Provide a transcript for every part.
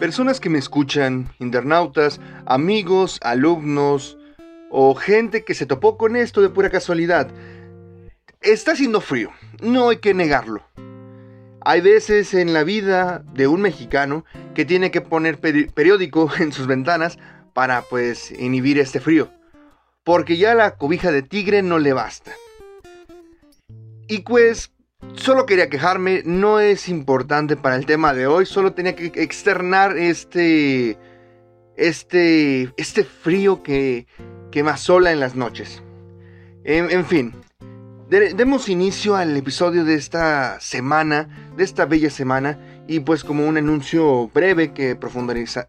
personas que me escuchan, internautas, amigos, alumnos o gente que se topó con esto de pura casualidad. Está haciendo frío, no hay que negarlo. Hay veces en la vida de un mexicano que tiene que poner periódico en sus ventanas para pues inhibir este frío, porque ya la cobija de tigre no le basta. Y pues Solo quería quejarme, no es importante para el tema de hoy, solo tenía que externar este este este frío que que me asola en las noches. En, fin, demos inicio al episodio de esta semana, de esta bella semana y pues como un anuncio breve que profundiza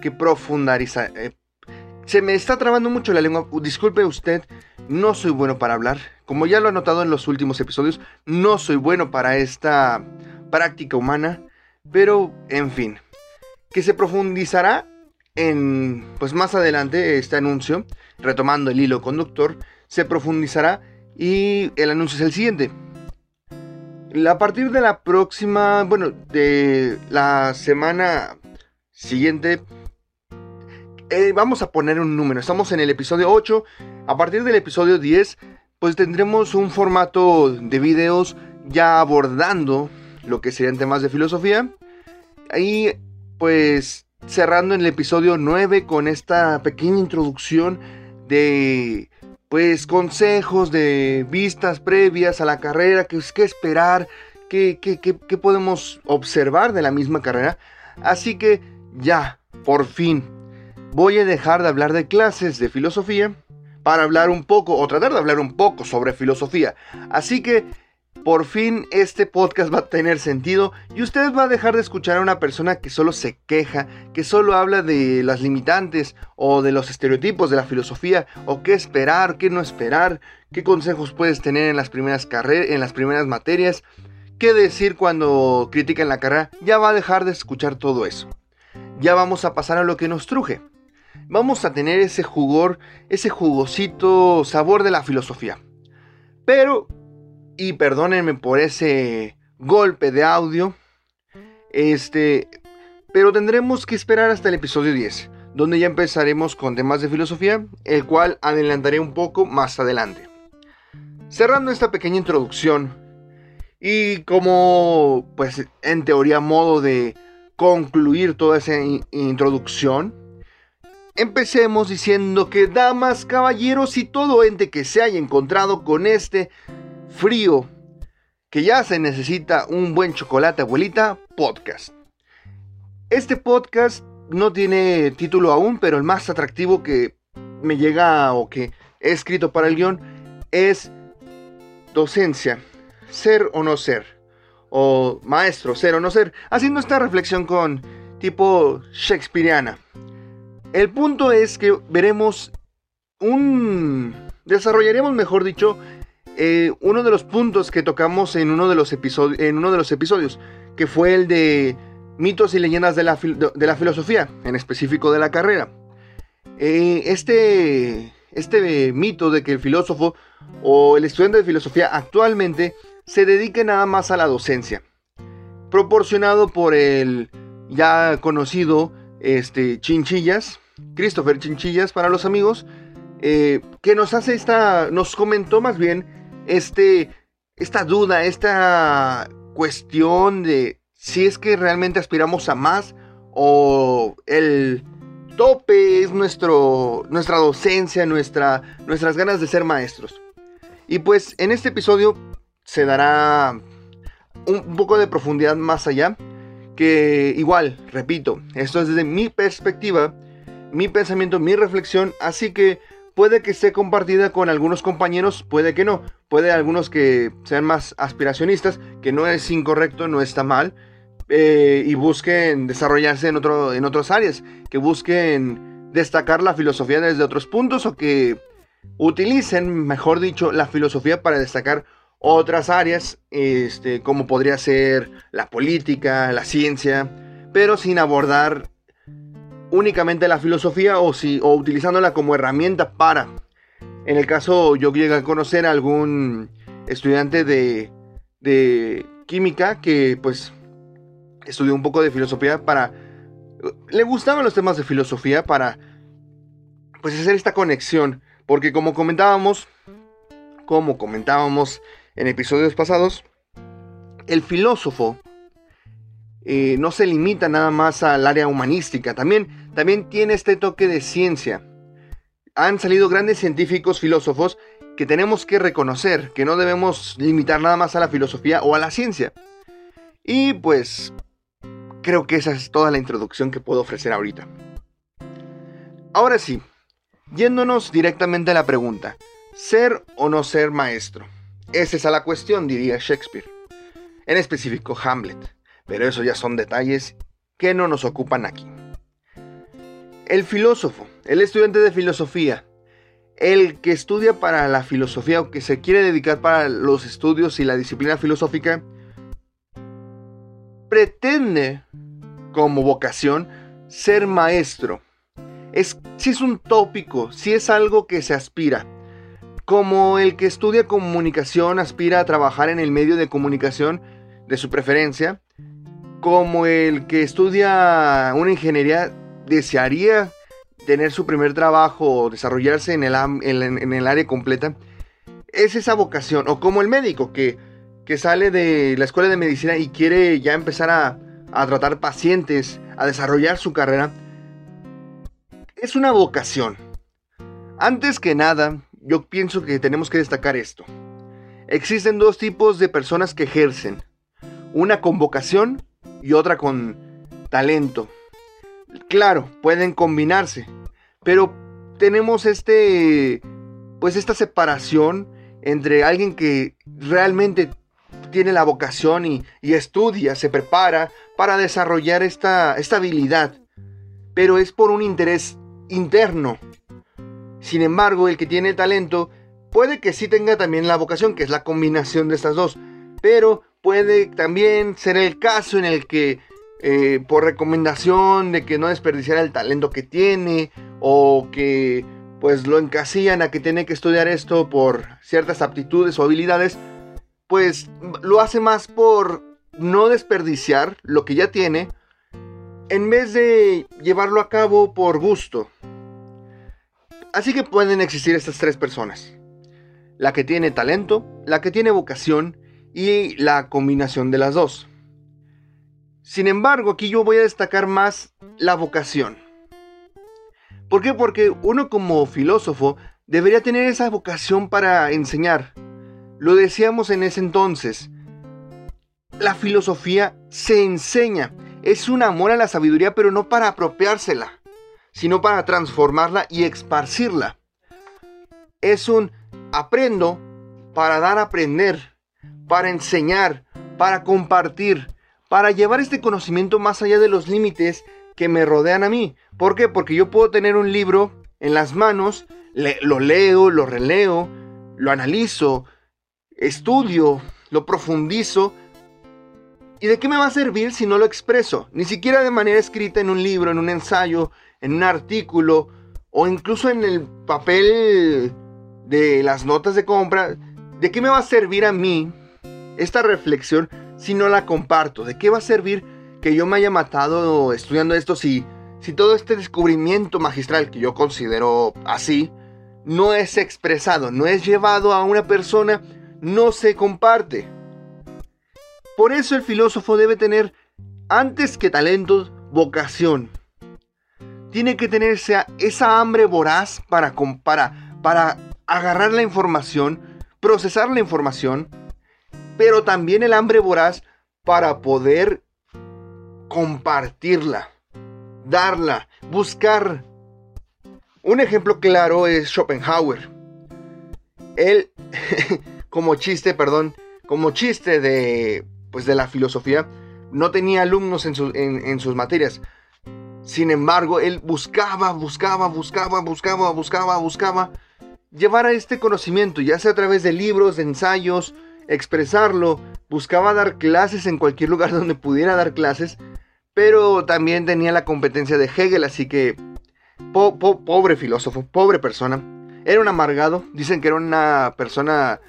que profundariza eh, se me está trabando mucho la lengua. Disculpe usted, no soy bueno para hablar. Como ya lo he notado en los últimos episodios, no soy bueno para esta práctica humana. Pero, en fin, que se profundizará en, pues más adelante, este anuncio, retomando el hilo conductor, se profundizará y el anuncio es el siguiente. A partir de la próxima, bueno, de la semana siguiente, eh, vamos a poner un número. Estamos en el episodio 8. A partir del episodio 10, pues tendremos un formato de videos ya abordando lo que serían temas de filosofía. Y pues cerrando en el episodio 9 con esta pequeña introducción de pues consejos de vistas previas a la carrera, qué, qué esperar, qué, qué, qué podemos observar de la misma carrera. Así que ya, por fin, voy a dejar de hablar de clases de filosofía para hablar un poco o tratar de hablar un poco sobre filosofía. Así que por fin este podcast va a tener sentido y usted va a dejar de escuchar a una persona que solo se queja, que solo habla de las limitantes o de los estereotipos de la filosofía o qué esperar, qué no esperar, qué consejos puedes tener en las primeras carreras, en las primeras materias, qué decir cuando critican la carrera. Ya va a dejar de escuchar todo eso. Ya vamos a pasar a lo que nos truje vamos a tener ese jugor, ese jugosito sabor de la filosofía. Pero, y perdónenme por ese golpe de audio, este, pero tendremos que esperar hasta el episodio 10, donde ya empezaremos con temas de filosofía, el cual adelantaré un poco más adelante. Cerrando esta pequeña introducción, y como, pues, en teoría, modo de concluir toda esa introducción, Empecemos diciendo que damas, caballeros y todo ente que se haya encontrado con este frío, que ya se necesita un buen chocolate abuelita, podcast. Este podcast no tiene título aún, pero el más atractivo que me llega o que he escrito para el guion es docencia, ser o no ser, o maestro, ser o no ser, haciendo esta reflexión con tipo shakespeariana. El punto es que veremos un... desarrollaremos, mejor dicho, eh, uno de los puntos que tocamos en uno de los, episodios, en uno de los episodios, que fue el de mitos y leyendas de la, de la filosofía, en específico de la carrera. Eh, este, este mito de que el filósofo o el estudiante de filosofía actualmente se dedique nada más a la docencia, proporcionado por el ya conocido este, Chinchillas, Christopher Chinchillas para los amigos, eh, que nos hace esta, nos comentó más bien este, esta duda, esta cuestión de si es que realmente aspiramos a más o el tope es nuestro, nuestra docencia, nuestra, nuestras ganas de ser maestros. Y pues en este episodio se dará un poco de profundidad más allá que igual, repito, esto es desde mi perspectiva, mi pensamiento, mi reflexión, así que puede que esté compartida con algunos compañeros, puede que no, puede algunos que sean más aspiracionistas, que no es incorrecto, no está mal, eh, y busquen desarrollarse en, otro, en otras áreas, que busquen destacar la filosofía desde otros puntos o que utilicen, mejor dicho, la filosofía para destacar otras áreas, este, como podría ser la política, la ciencia, pero sin abordar únicamente la filosofía o, si, o utilizándola como herramienta para. En el caso yo llegué a conocer a algún estudiante de, de química que pues estudió un poco de filosofía para le gustaban los temas de filosofía para pues hacer esta conexión, porque como comentábamos, como comentábamos en episodios pasados, el filósofo eh, no se limita nada más al área humanística, también, también tiene este toque de ciencia. Han salido grandes científicos filósofos que tenemos que reconocer, que no debemos limitar nada más a la filosofía o a la ciencia. Y pues creo que esa es toda la introducción que puedo ofrecer ahorita. Ahora sí, yéndonos directamente a la pregunta, ¿ser o no ser maestro? Esa es la cuestión, diría Shakespeare. En específico Hamlet, pero eso ya son detalles que no nos ocupan aquí. El filósofo, el estudiante de filosofía, el que estudia para la filosofía o que se quiere dedicar para los estudios y la disciplina filosófica, pretende como vocación ser maestro. Es, si es un tópico, si es algo que se aspira. Como el que estudia comunicación aspira a trabajar en el medio de comunicación de su preferencia. Como el que estudia una ingeniería desearía tener su primer trabajo o desarrollarse en el, área completa, es esa vocación. O como el médico que, que sale de la escuela de medicina y quiere ya empezar a, a tratar pacientes, a desarrollar su carrera. Es una vocación. Antes que nada, yo pienso que tenemos que destacar esto. Existen dos tipos de personas que ejercen. Una con vocación y otra con talento. Claro, pueden combinarse, pero tenemos este, pues esta separación entre alguien que realmente tiene la vocación y, estudia, se prepara para desarrollar esta, esta habilidad, pero es por un interés interno. Sin embargo, el que tiene el talento puede que sí tenga también la vocación, que es la combinación de estas dos, pero puede también ser el caso en el que eh, por recomendación de que no desperdiciara el talento que tiene o que pues lo encasillan a que tiene que estudiar esto por ciertas aptitudes o habilidades, pues lo hace más por no desperdiciar lo que ya tiene en vez de llevarlo a cabo por gusto. Así que pueden existir estas tres personas. La que tiene talento, la que tiene vocación y la combinación de las dos. Sin embargo, aquí yo voy a destacar más la vocación. ¿Por qué? Porque uno como filósofo debería tener esa vocación para enseñar. Lo decíamos en ese entonces. La filosofía se enseña. Es un amor a la sabiduría, pero no para apropiársela, sino para transformarla y esparcirla. Es un aprendo para dar a aprender, para enseñar, para compartir, para llevar este conocimiento más allá de los límites que me rodean a mí. ¿Por qué? Porque yo puedo tener un libro en las manos, lo leo, lo releo, lo analizo, estudio, lo profundizo. ¿Y de qué me va a servir si no lo expreso? Ni siquiera de manera escrita en un libro, en un ensayo, en un artículo o incluso en el papel de las notas de compra. ¿De qué me va a servir a mí esta reflexión si no la comparto? ¿De qué va a servir que yo me haya matado estudiando esto si, si todo este descubrimiento magistral que yo considero así no es expresado, no es llevado a una persona, no se comparte? Por eso el filósofo debe tener, antes que talento, vocación. Tiene que tener esa, hambre voraz para, para, para agarrar la información, procesar la información pero también el hambre voraz para poder compartirla, darla, buscar. Un ejemplo claro es Schopenhauer. Él, como chiste, perdón, como chiste de, pues de la filosofía, no tenía alumnos en, en sus materias. Sin embargo, él buscaba, buscaba, buscaba, buscaba, buscaba, buscaba llevar a este conocimiento, ya sea a través de libros, de ensayos, expresarlo, buscaba dar clases en cualquier lugar donde pudiera dar clases, pero también tenía la competencia de Hegel, así que pobre filósofo, pobre persona. Era un amargado, dicen que era una persona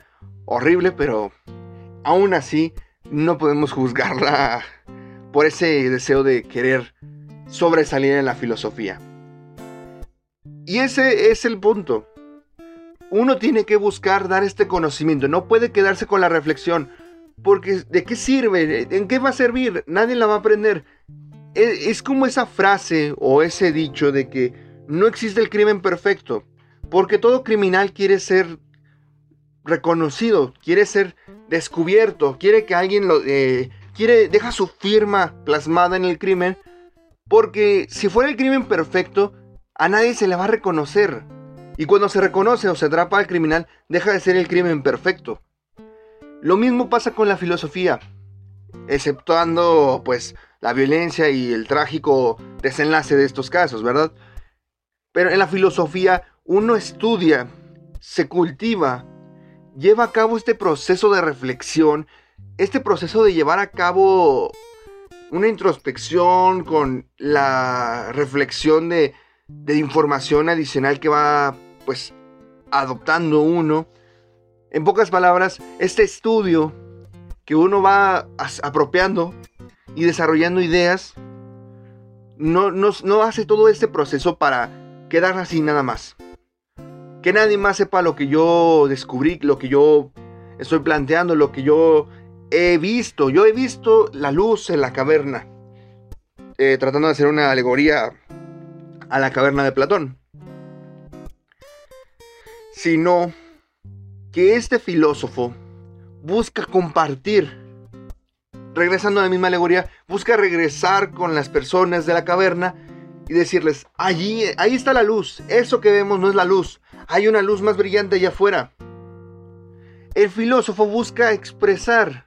horrible, pero aún así no podemos juzgarla por ese deseo de querer sobresalir en la filosofía. Y ese es el punto. Uno tiene que buscar dar este conocimiento, no puede quedarse con la reflexión, porque ¿de qué sirve? ¿En qué va a servir? Nadie la va a aprender. E, es como esa frase o ese dicho de que no existe el crimen perfecto, porque todo criminal quiere ser reconocido, quiere ser descubierto, quiere que alguien lo eh, quiere deja su firma plasmada en el crimen, porque si fuera el crimen perfecto, a nadie se le va a reconocer. Y cuando se reconoce o se atrapa al criminal, deja de ser el crimen perfecto. Lo mismo pasa con la filosofía, exceptuando pues la violencia y el trágico desenlace de estos casos, ¿verdad? Pero en la filosofía uno estudia, se cultiva, lleva a cabo este proceso de reflexión, este proceso de llevar a cabo una introspección con la reflexión de, información adicional que va pues adoptando uno. En pocas palabras, este estudio que uno va apropiando y desarrollando ideas, no, no hace todo este proceso para quedar así nada más. Que nadie más sepa lo que yo descubrí, lo que yo estoy planteando, lo que yo he visto. Yo he visto la luz en la caverna. Eh, tratando de hacer una alegoría a la caverna de Platón. Sino que este filósofo busca compartir, regresando a la misma alegoría, busca regresar con las personas de la caverna y decirles, allí, ahí está la luz, eso que vemos no es la luz, hay una luz más brillante allá afuera. El filósofo busca expresar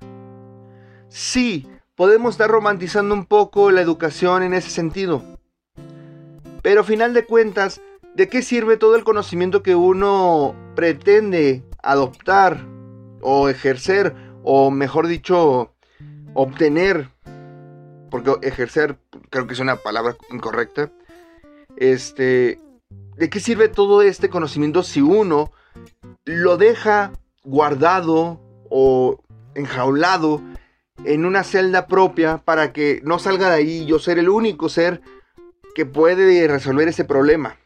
Sí, podemos estar romantizando un poco la educación en ese sentido. Pero a final de cuentas, ¿de qué sirve todo el conocimiento que uno pretende adoptar o ejercer, o mejor dicho, obtener? Porque ejercer creo que es una palabra incorrecta. Este, ¿de qué sirve todo este conocimiento si uno lo deja guardado o enjaulado en una celda propia para que no salga de ahí yo ser el único ser que puede resolver ese problema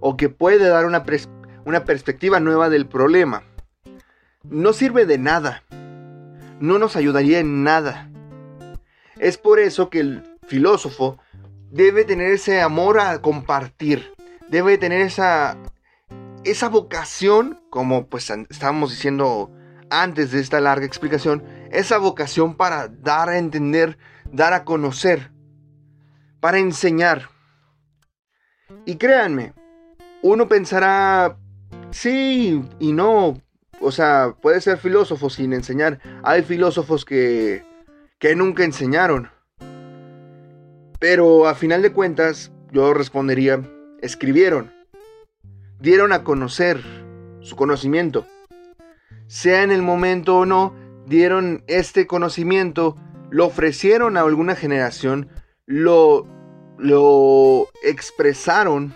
o que puede dar una, una perspectiva nueva del problema. No sirve de nada, no nos ayudaría en nada. Es por eso que el filósofo debe tener ese amor a compartir, debe tener esa, esa vocación, como pues estábamos diciendo antes de esta larga explicación, esa vocación para dar a entender, dar a conocer, para enseñar. Y créanme, uno pensará, sí y no, o sea, puede ser filósofo sin enseñar. Hay filósofos que, que nunca enseñaron. Pero a final de cuentas, yo respondería, escribieron, dieron a conocer su conocimiento sea en el momento o no, dieron este conocimiento, lo ofrecieron a alguna generación, lo, lo expresaron,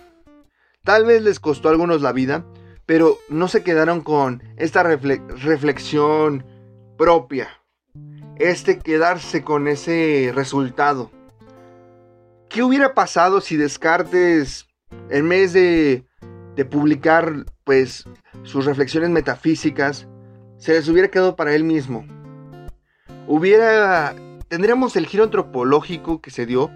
tal vez les costó a algunos la vida, pero no se quedaron con esta reflexión propia, este quedarse con ese resultado. ¿Qué hubiera pasado si Descartes, en vez de, de publicar pues sus reflexiones metafísicas, se les hubiera quedado para él mismo. Hubiera. Tendríamos el giro antropológico que se dio.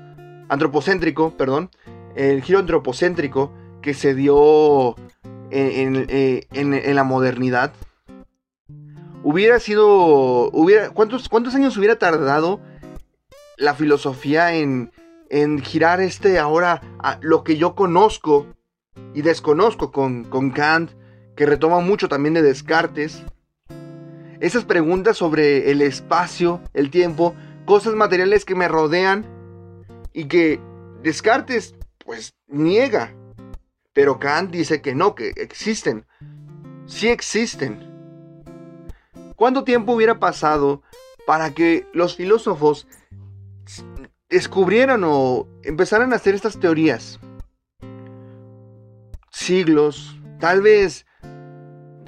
Antropocéntrico, perdón. El giro antropocéntrico que se dio en, en, la modernidad. Hubiera sido. Hubiera, ¿cuántos, ¿Cuántos años hubiera tardado la filosofía en, en girar este ahora lo que yo conozco y desconozco con, con Kant, que retoma mucho también de Descartes? Esas preguntas sobre el espacio, el tiempo, cosas materiales que me rodean y que Descartes pues niega. Pero Kant dice que no, que existen. Sí existen. ¿Cuánto tiempo hubiera pasado para que los filósofos descubrieran o empezaran a hacer estas teorías? Siglos, tal vez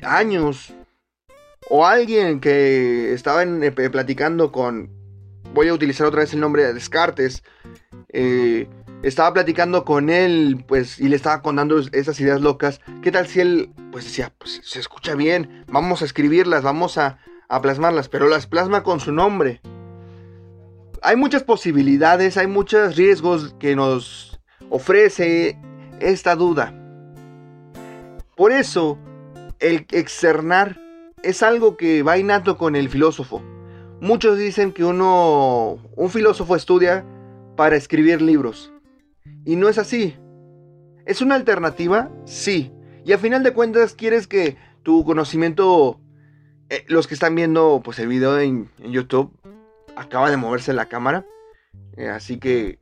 años, o alguien que estaba eh, platicando con, voy a utilizar otra vez el nombre de Descartes, eh, estaba platicando con él, pues, y le estaba contando esas ideas locas. ¿Qué tal si él, pues, decía, pues, se escucha bien, vamos a escribirlas, vamos a, a plasmarlas, pero las plasma con su nombre? Hay muchas posibilidades, hay muchos riesgos que nos ofrece esta duda. Por eso, el externar es algo que va innato con el filósofo. Muchos dicen que uno, un filósofo estudia para escribir libros. Y no es así. ¿Es una alternativa? Sí. Y a final de cuentas quieres que tu conocimiento, eh, los que están viendo pues el video en, YouTube, acaba de moverse la cámara. Eh, así que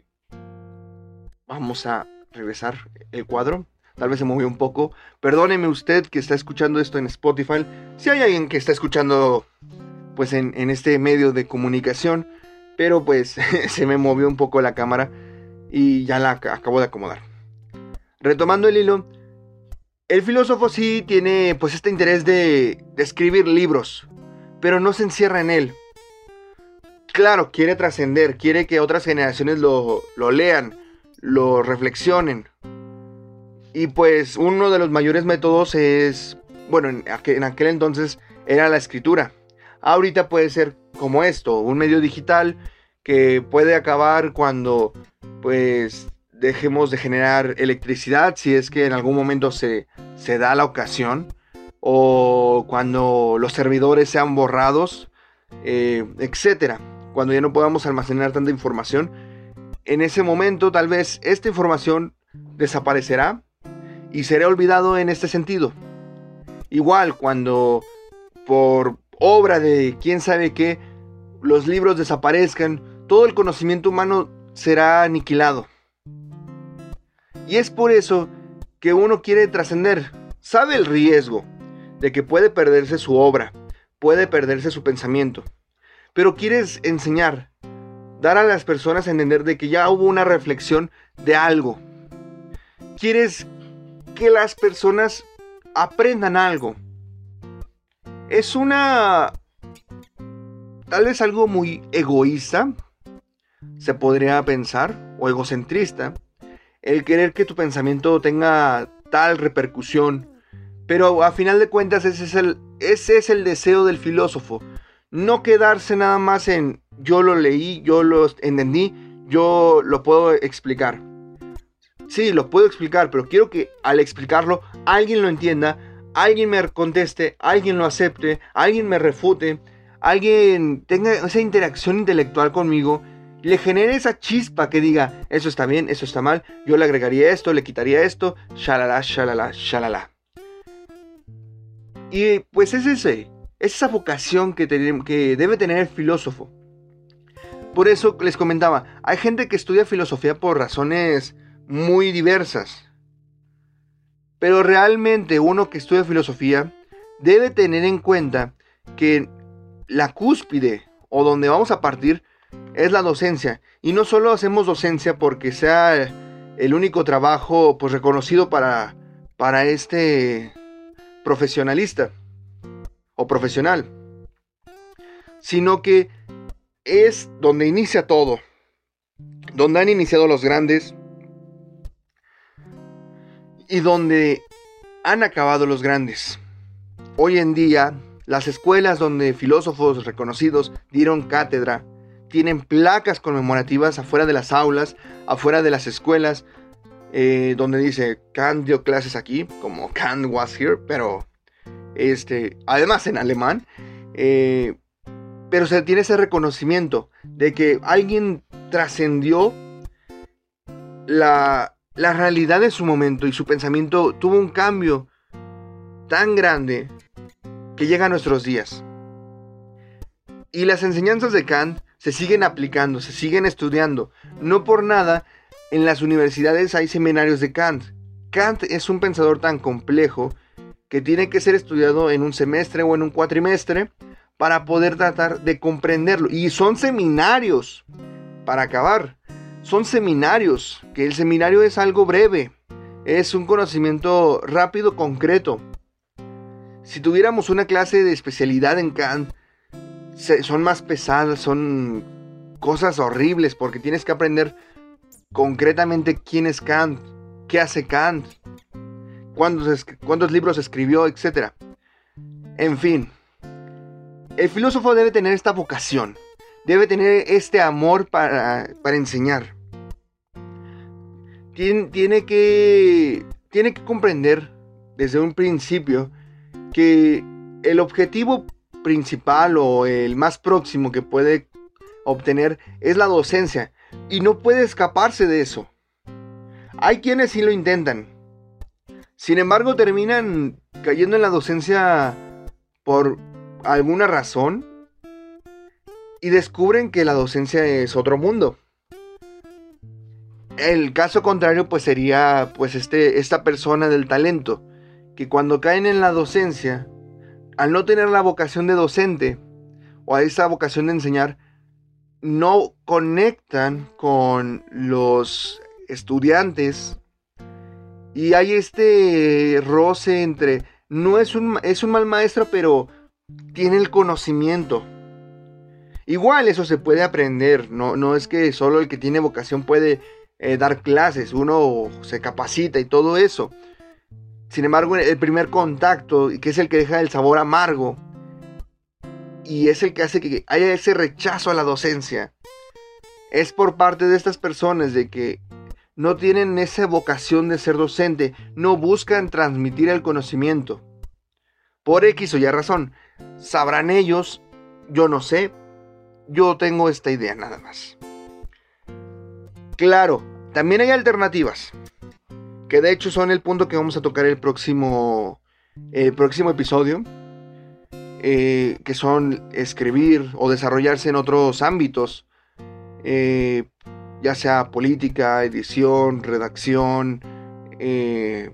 vamos a regresar el cuadro. Tal vez se movió un poco. Perdóneme usted que está escuchando esto en Spotify. Si hay alguien que está escuchando pues en, este medio de comunicación. Pero pues se me movió un poco la cámara y ya la acabo de acomodar. Retomando el hilo, el filósofo sí tiene pues este interés de, escribir libros, pero no se encierra en él. Claro, quiere trascender, quiere que otras generaciones lo lean, lo reflexionen. Y pues uno de los mayores métodos es, bueno, en aquel, entonces era la escritura. Ahorita puede ser como esto, un medio digital que puede acabar cuando pues dejemos de generar electricidad si es que en algún momento se, se da la ocasión o cuando los servidores sean borrados, eh, etcétera. Cuando ya no podamos almacenar tanta información, en ese momento tal vez esta información desaparecerá y seré olvidado en este sentido. Igual cuando por obra de quién sabe qué los libros desaparezcan, todo el conocimiento humano será aniquilado. Y es por eso que uno quiere trascender. Sabe el riesgo de que puede perderse su obra, puede perderse su pensamiento. Pero quieres enseñar, dar a las personas a entender de que ya hubo una reflexión de algo. Quieres que las personas aprendan algo. Es una... Tal vez algo muy egoísta, se podría pensar, o egocentrista, el querer que tu pensamiento tenga tal repercusión. Pero a final de cuentas ese es el, ese es el deseo del filósofo. No quedarse nada más en yo lo leí, yo lo entendí, yo lo puedo explicar. Sí, lo puedo explicar, pero quiero que al explicarlo alguien lo entienda, alguien me conteste, alguien lo acepte, alguien me refute, alguien tenga esa interacción intelectual conmigo, le genere esa chispa que diga, eso está bien, eso está mal, yo le agregaría esto, le quitaría esto, shalala, shalala, shalala. Y pues es ese, es esa vocación que, que debe tener el filósofo. Por eso les comentaba, hay gente que estudia filosofía por razones muy diversas. Pero realmente uno que estudia filosofía debe tener en cuenta que la cúspide o donde vamos a partir es la docencia. Y no solo hacemos docencia porque sea el único trabajo pues, reconocido para, para este profesionalista o profesional, sino que es donde inicia todo, donde han iniciado los grandes, y donde han acabado los grandes. Hoy en día, las escuelas donde filósofos reconocidos dieron cátedra tienen placas conmemorativas afuera de las aulas, afuera de las escuelas, eh, donde dice Kant dio clases aquí, como Kant was here, pero este, además en alemán. Eh, pero se tiene ese reconocimiento de que alguien trascendió la, la realidad de su momento y su pensamiento tuvo un cambio tan grande que llega a nuestros días. Y las enseñanzas de Kant se siguen aplicando, se siguen estudiando. No por nada, en las universidades hay seminarios de Kant. Kant es un pensador tan complejo que tiene que ser estudiado en un semestre o en un cuatrimestre para poder tratar de comprenderlo. Y son seminarios para acabar son seminarios, que el seminario es algo breve, es un conocimiento rápido, concreto. Si tuviéramos una clase de especialidad en Kant, son más pesadas, son cosas horribles porque tienes que aprender concretamente quién es Kant, qué hace Kant, cuántos, libros escribió, etc. En fin, el filósofo debe tener esta vocación, debe tener este amor para, enseñar. Tiene, que, tiene que comprender desde un principio que el objetivo principal o el más próximo que puede obtener es la docencia y no puede escaparse de eso. Hay quienes sí lo intentan. Sin embargo, terminan cayendo en la docencia por alguna razón y descubren que la docencia es otro mundo. El caso contrario pues sería pues este, esta persona del talento que cuando caen en la docencia al no tener la vocación de docente o a esa vocación de enseñar no conectan con los estudiantes y hay este roce entre no es un, es un mal maestro pero tiene el conocimiento. Igual eso se puede aprender, no, no es que solo el que tiene vocación puede eh, dar clases, uno se capacita y todo eso. Sin embargo, el primer contacto, que es el que deja el sabor amargo, y es el que hace que haya ese rechazo a la docencia, es por parte de estas personas de que no tienen esa vocación de ser docente, no buscan transmitir el conocimiento. Por X o Y razón, Sabrán ellos, yo no sé, yo tengo esta idea nada más. Claro, también hay alternativas, que de hecho son el punto que vamos a tocar el próximo, el próximo episodio, eh, que son escribir o desarrollarse en otros ámbitos, eh, ya sea política, edición, redacción, eh,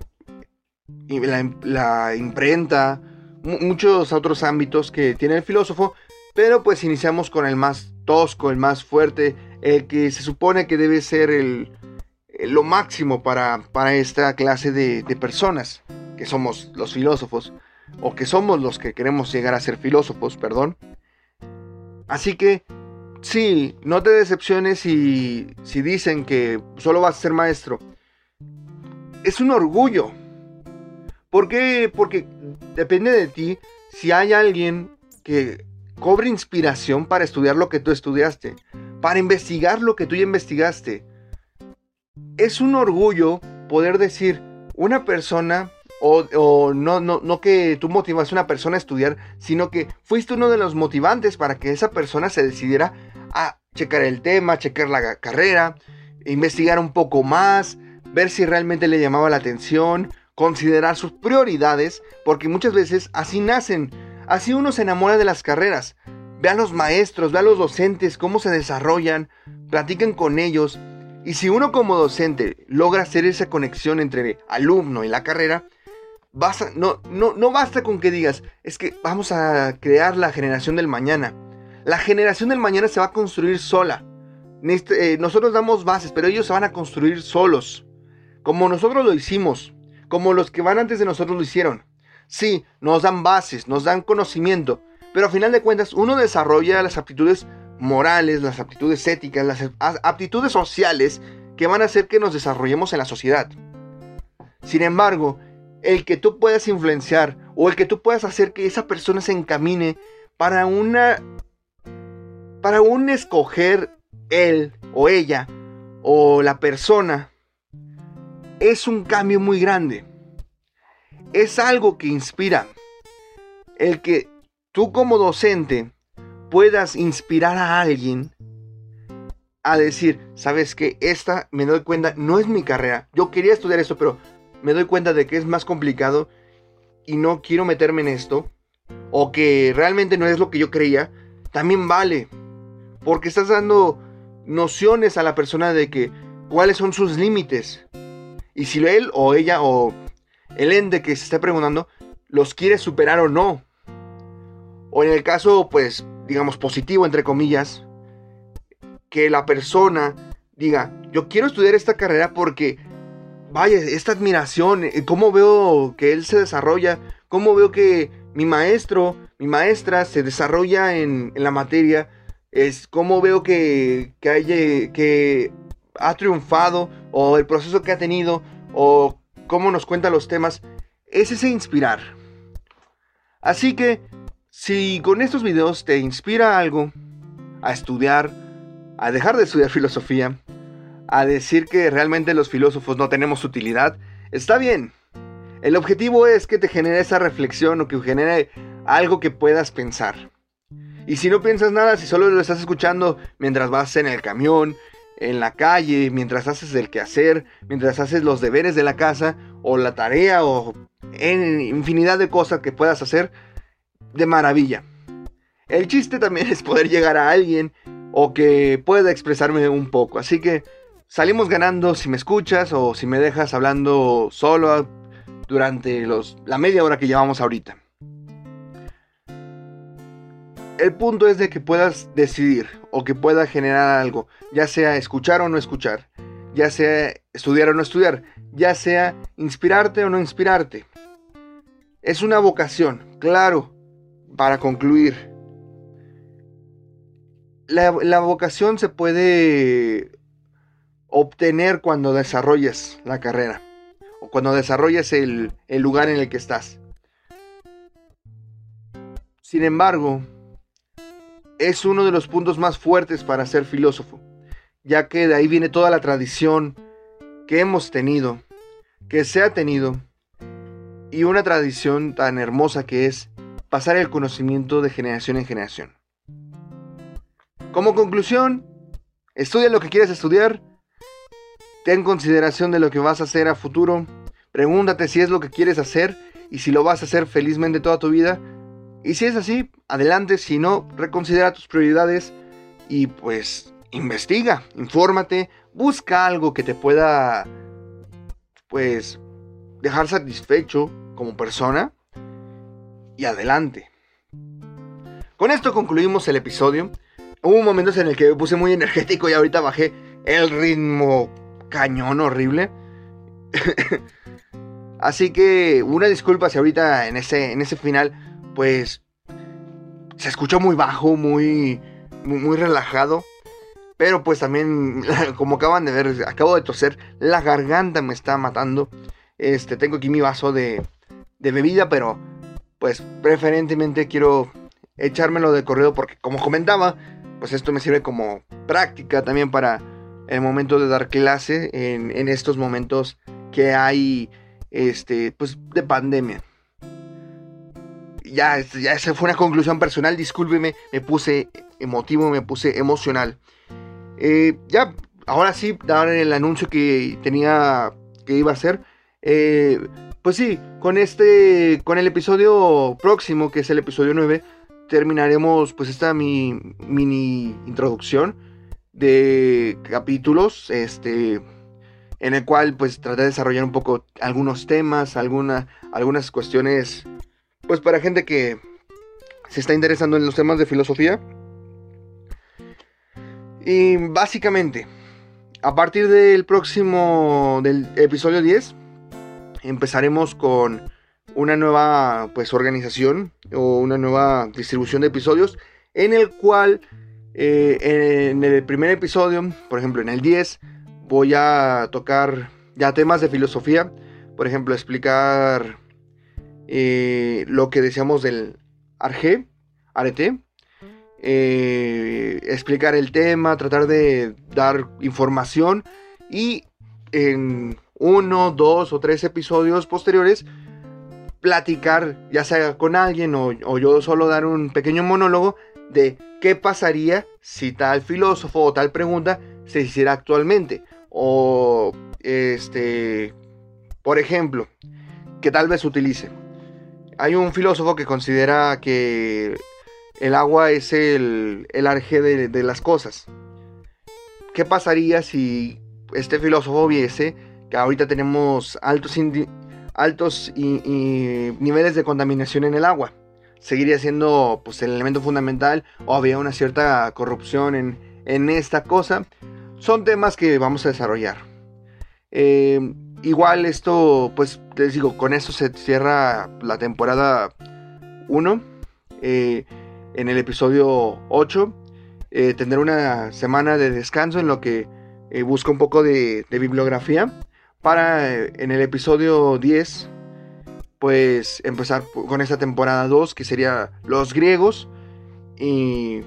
la, la imprenta, muchos otros ámbitos que tiene el filósofo, pero pues iniciamos con el más tosco, el más fuerte, el que se supone que debe ser el, lo máximo para, para esta clase de, de, personas, que somos los filósofos, o que somos los que queremos llegar a ser filósofos, perdón. Así que, sí, no te decepciones si, si dicen que solo vas a ser maestro. Es un orgullo ¿Por qué? Porque depende de ti si hay alguien que cobre inspiración para estudiar lo que tú estudiaste, para investigar lo que tú ya investigaste. Es un orgullo poder decir, una persona, o, no, no, que tú motivas a una persona a estudiar, sino que fuiste uno de los motivantes para que esa persona se decidiera a checar el tema, checar la carrera, investigar un poco más, ver si realmente le llamaba la atención, considerar sus prioridades, porque muchas veces así nacen, así uno se enamora de las carreras. Ve a los maestros, ve a los docentes, cómo se desarrollan, platican con ellos, y si uno como docente logra hacer esa conexión entre alumno y la carrera, no, no, no basta con que digas, es que vamos a crear la generación del mañana. La generación del mañana se va a construir sola. Eh, nosotros damos bases, pero ellos se van a construir solos. Como nosotros lo hicimos como los que van antes de nosotros lo hicieron. Sí, nos dan bases, nos dan conocimiento, pero a final de cuentas uno desarrolla las aptitudes morales, las aptitudes éticas, las aptitudes sociales que van a hacer que nos desarrollemos en la sociedad. Sin embargo, el que tú puedas influenciar o el que tú puedas hacer que esa persona se encamine para una para un escoger él o ella o la persona es un cambio muy grande. Es algo que inspira. El que tú como docente puedas inspirar a alguien a decir, sabes que esta, me doy cuenta, no es mi carrera. Yo quería estudiar esto, pero me doy cuenta de que es más complicado y no quiero meterme en esto. O que realmente no es lo que yo creía. También vale. Porque estás dando nociones a la persona de que cuáles son sus límites. Y si él o ella o el ente que se esté preguntando los quiere superar o no. O en el caso, pues, digamos, positivo, entre comillas, que la persona diga, yo quiero estudiar esta carrera porque, vaya, esta admiración, eh, cómo veo que él se desarrolla, cómo veo que mi maestro, mi maestra se desarrolla en, la materia, es cómo veo que, que, hay, que ha triunfado o el proceso que ha tenido o cómo nos cuenta los temas, es ese inspirar. Así que si con estos videos te inspira algo a estudiar, a dejar de estudiar filosofía, a decir que realmente los filósofos no tenemos utilidad, está bien. El objetivo es que te genere esa reflexión o que genere algo que puedas pensar. Y si no piensas nada, si solo lo estás escuchando mientras vas en el camión, en la calle, mientras haces el quehacer, mientras haces los deberes de la casa o la tarea o en infinidad de cosas que puedas hacer, de maravilla. El chiste también es poder llegar a alguien o que pueda expresarme un poco. Así que salimos ganando si me escuchas o si me dejas hablando solo durante los, la media hora que llevamos ahorita el punto es de que puedas decidir o que pueda generar algo, ya sea escuchar o no escuchar, ya sea estudiar o no estudiar, ya sea inspirarte o no inspirarte. Es una vocación, claro, para concluir. La, vocación se puede obtener cuando desarrolles la carrera o cuando desarrolles el lugar en el que estás. Sin embargo, es uno de los puntos más fuertes para ser filósofo, ya que de ahí viene toda la tradición que hemos tenido, que se ha tenido, y una tradición tan hermosa que es pasar el conocimiento de generación en generación. Como conclusión, estudia lo que quieres estudiar, ten consideración de lo que vas a hacer a futuro, pregúntate si es lo que quieres hacer y si lo vas a hacer felizmente toda tu vida, y si es así, adelante, si no, reconsidera tus prioridades y pues investiga, infórmate, busca algo que te pueda pues dejar satisfecho como persona y adelante. Con esto concluimos el episodio. Hubo momentos en el que me puse muy energético y ahorita bajé el ritmo cañón horrible. Así que una disculpa si ahorita en ese, en ese final pues se escuchó muy bajo, muy, muy, relajado. Pero pues también, como acaban de ver, acabo de toser, la garganta me está matando. Este, tengo aquí mi vaso de, de bebida, pero pues preferentemente quiero echármelo de corrido porque como comentaba, pues esto me sirve como práctica también para el momento de dar clase en, en estos momentos que hay este pues de pandemia ya, ya esa fue una conclusión personal, discúlpeme, me puse emotivo, me puse emocional. Eh, ya, ahora sí, dar el anuncio que tenía, que iba a hacer. Eh, pues sí, con este, con el episodio próximo, que es el episodio 9, terminaremos pues esta mi mini introducción de capítulos, este, en el cual pues traté de desarrollar un poco algunos temas, alguna, algunas cuestiones pues para gente que se está interesando en los temas de filosofía. Y básicamente, a partir del próximo, del episodio 10, empezaremos con una nueva pues organización o una nueva distribución de episodios en el cual eh, en el primer episodio, por ejemplo en el 10, voy a tocar ya temas de filosofía, por ejemplo explicar eh, lo que decíamos del arge, arete, eh, explicar el tema, tratar de dar información y en uno, dos o tres episodios posteriores platicar, ya sea con alguien o, o, yo solo dar un pequeño monólogo de qué pasaría si tal filósofo o tal pregunta se hiciera actualmente. O, este, por ejemplo, que tal vez utilice. Hay un filósofo que considera que el agua es el, el arje de, las cosas. ¿Qué pasaría si este filósofo viese que ahorita tenemos altos, altos y, niveles de contaminación en el agua? ¿Seguiría siendo pues, el elemento fundamental o había una cierta corrupción en, en esta cosa? Son temas que vamos a desarrollar. Eh, Igual esto, pues les digo, con esto se cierra la temporada 1. Eh, en el episodio 8 eh, tendré una semana de descanso en lo que eh, busco un poco de, bibliografía para eh, en el episodio 10 pues empezar con esta temporada 2 que sería los griegos y,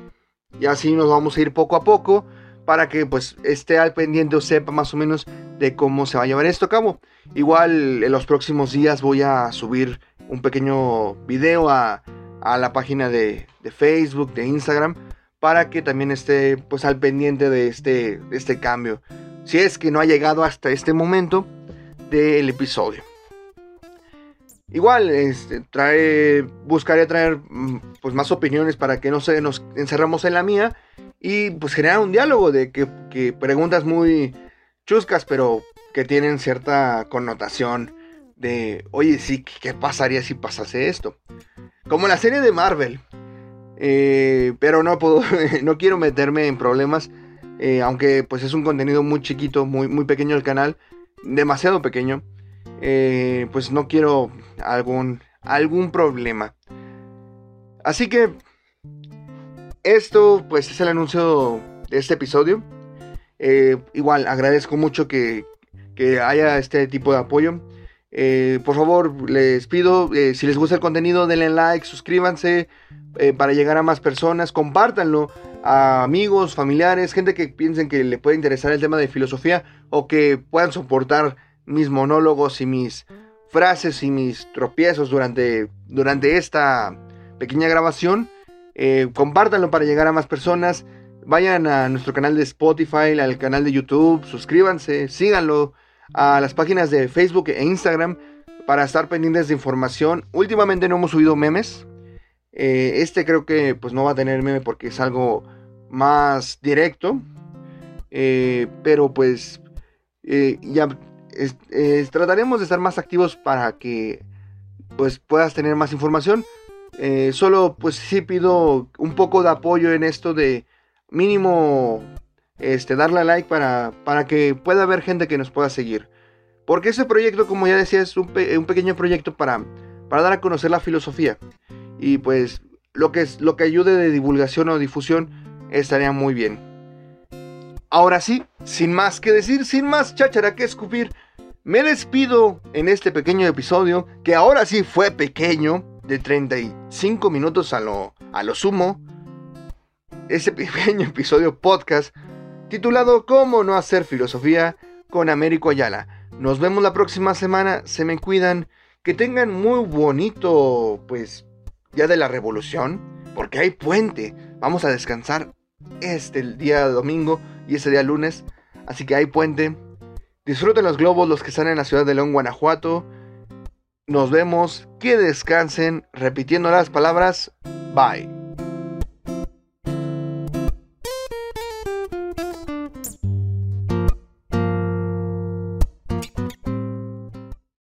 y, así nos vamos a ir poco a poco para que pues esté al pendiente o sepa más o menos de cómo se va a llevar esto a cabo. Igual en los próximos días voy a subir un pequeño video a, a la página de, de, Facebook, de Instagram, para que también esté pues al pendiente de este, este cambio. Si es que no ha llegado hasta este momento del episodio. Igual, este, trae, buscaré traer mm, pues, más opiniones para que no se nos encerramos en la mía y pues generar un diálogo de que, que preguntas muy chuscas, pero que tienen cierta connotación de, oye, sí, ¿qué pasaría si pasase esto? Como la serie de Marvel. Eh, pero no puedo, no quiero meterme en problemas, eh, aunque pues es un contenido muy chiquito, muy, muy pequeño el canal, demasiado pequeño. Eh, pues no quiero algún, algún problema. Así que esto pues es el anuncio de este episodio. Igual agradezco mucho que, que haya este tipo de apoyo. Eh, por favor, les pido, eh, si les gusta el contenido, denle like, suscríbanse eh, para llegar a más personas, compártanlo a amigos, familiares, gente que piensen que le puede interesar el tema de filosofía o que puedan soportar mis monólogos y mis frases y mis tropiezos durante, durante esta pequeña grabación. compártanlo para llegar a más personas. Vayan a nuestro canal de Spotify, al canal de YouTube, suscríbanse, síganlo a las páginas de Facebook e Instagram para estar pendientes de información. Últimamente no hemos subido memes. Eh, este creo que pues no va a tener meme porque es algo más directo. Eh, pero pues eh, ya trataremos de estar más activos para que pues puedas tener más información. solo pues sí pido un poco de apoyo en esto de mínimo este, darle like para, para que pueda haber gente que nos pueda seguir. Porque ese proyecto, como ya decía, es un, pequeño proyecto para, para dar a conocer la filosofía. Y pues lo que, es, lo que ayude de divulgación o difusión estaría muy bien. Ahora sí, sin más que decir, sin más cháchara que escupir, me despido en este pequeño episodio, que ahora sí fue pequeño, de 35 minutos a lo, a lo sumo. Ese pequeño episodio podcast titulado ¿Cómo no hacer filosofía? con Américo Ayala. Nos vemos la próxima semana, se me cuidan, que tengan muy bonito, pues, día de la revolución, porque hay puente. Vamos a descansar este el día domingo y ese día lunes, así que hay puente. Disfruten los globos los que están en la ciudad de León, Guanajuato. Nos vemos, que descansen, repitiendo las palabras, bye.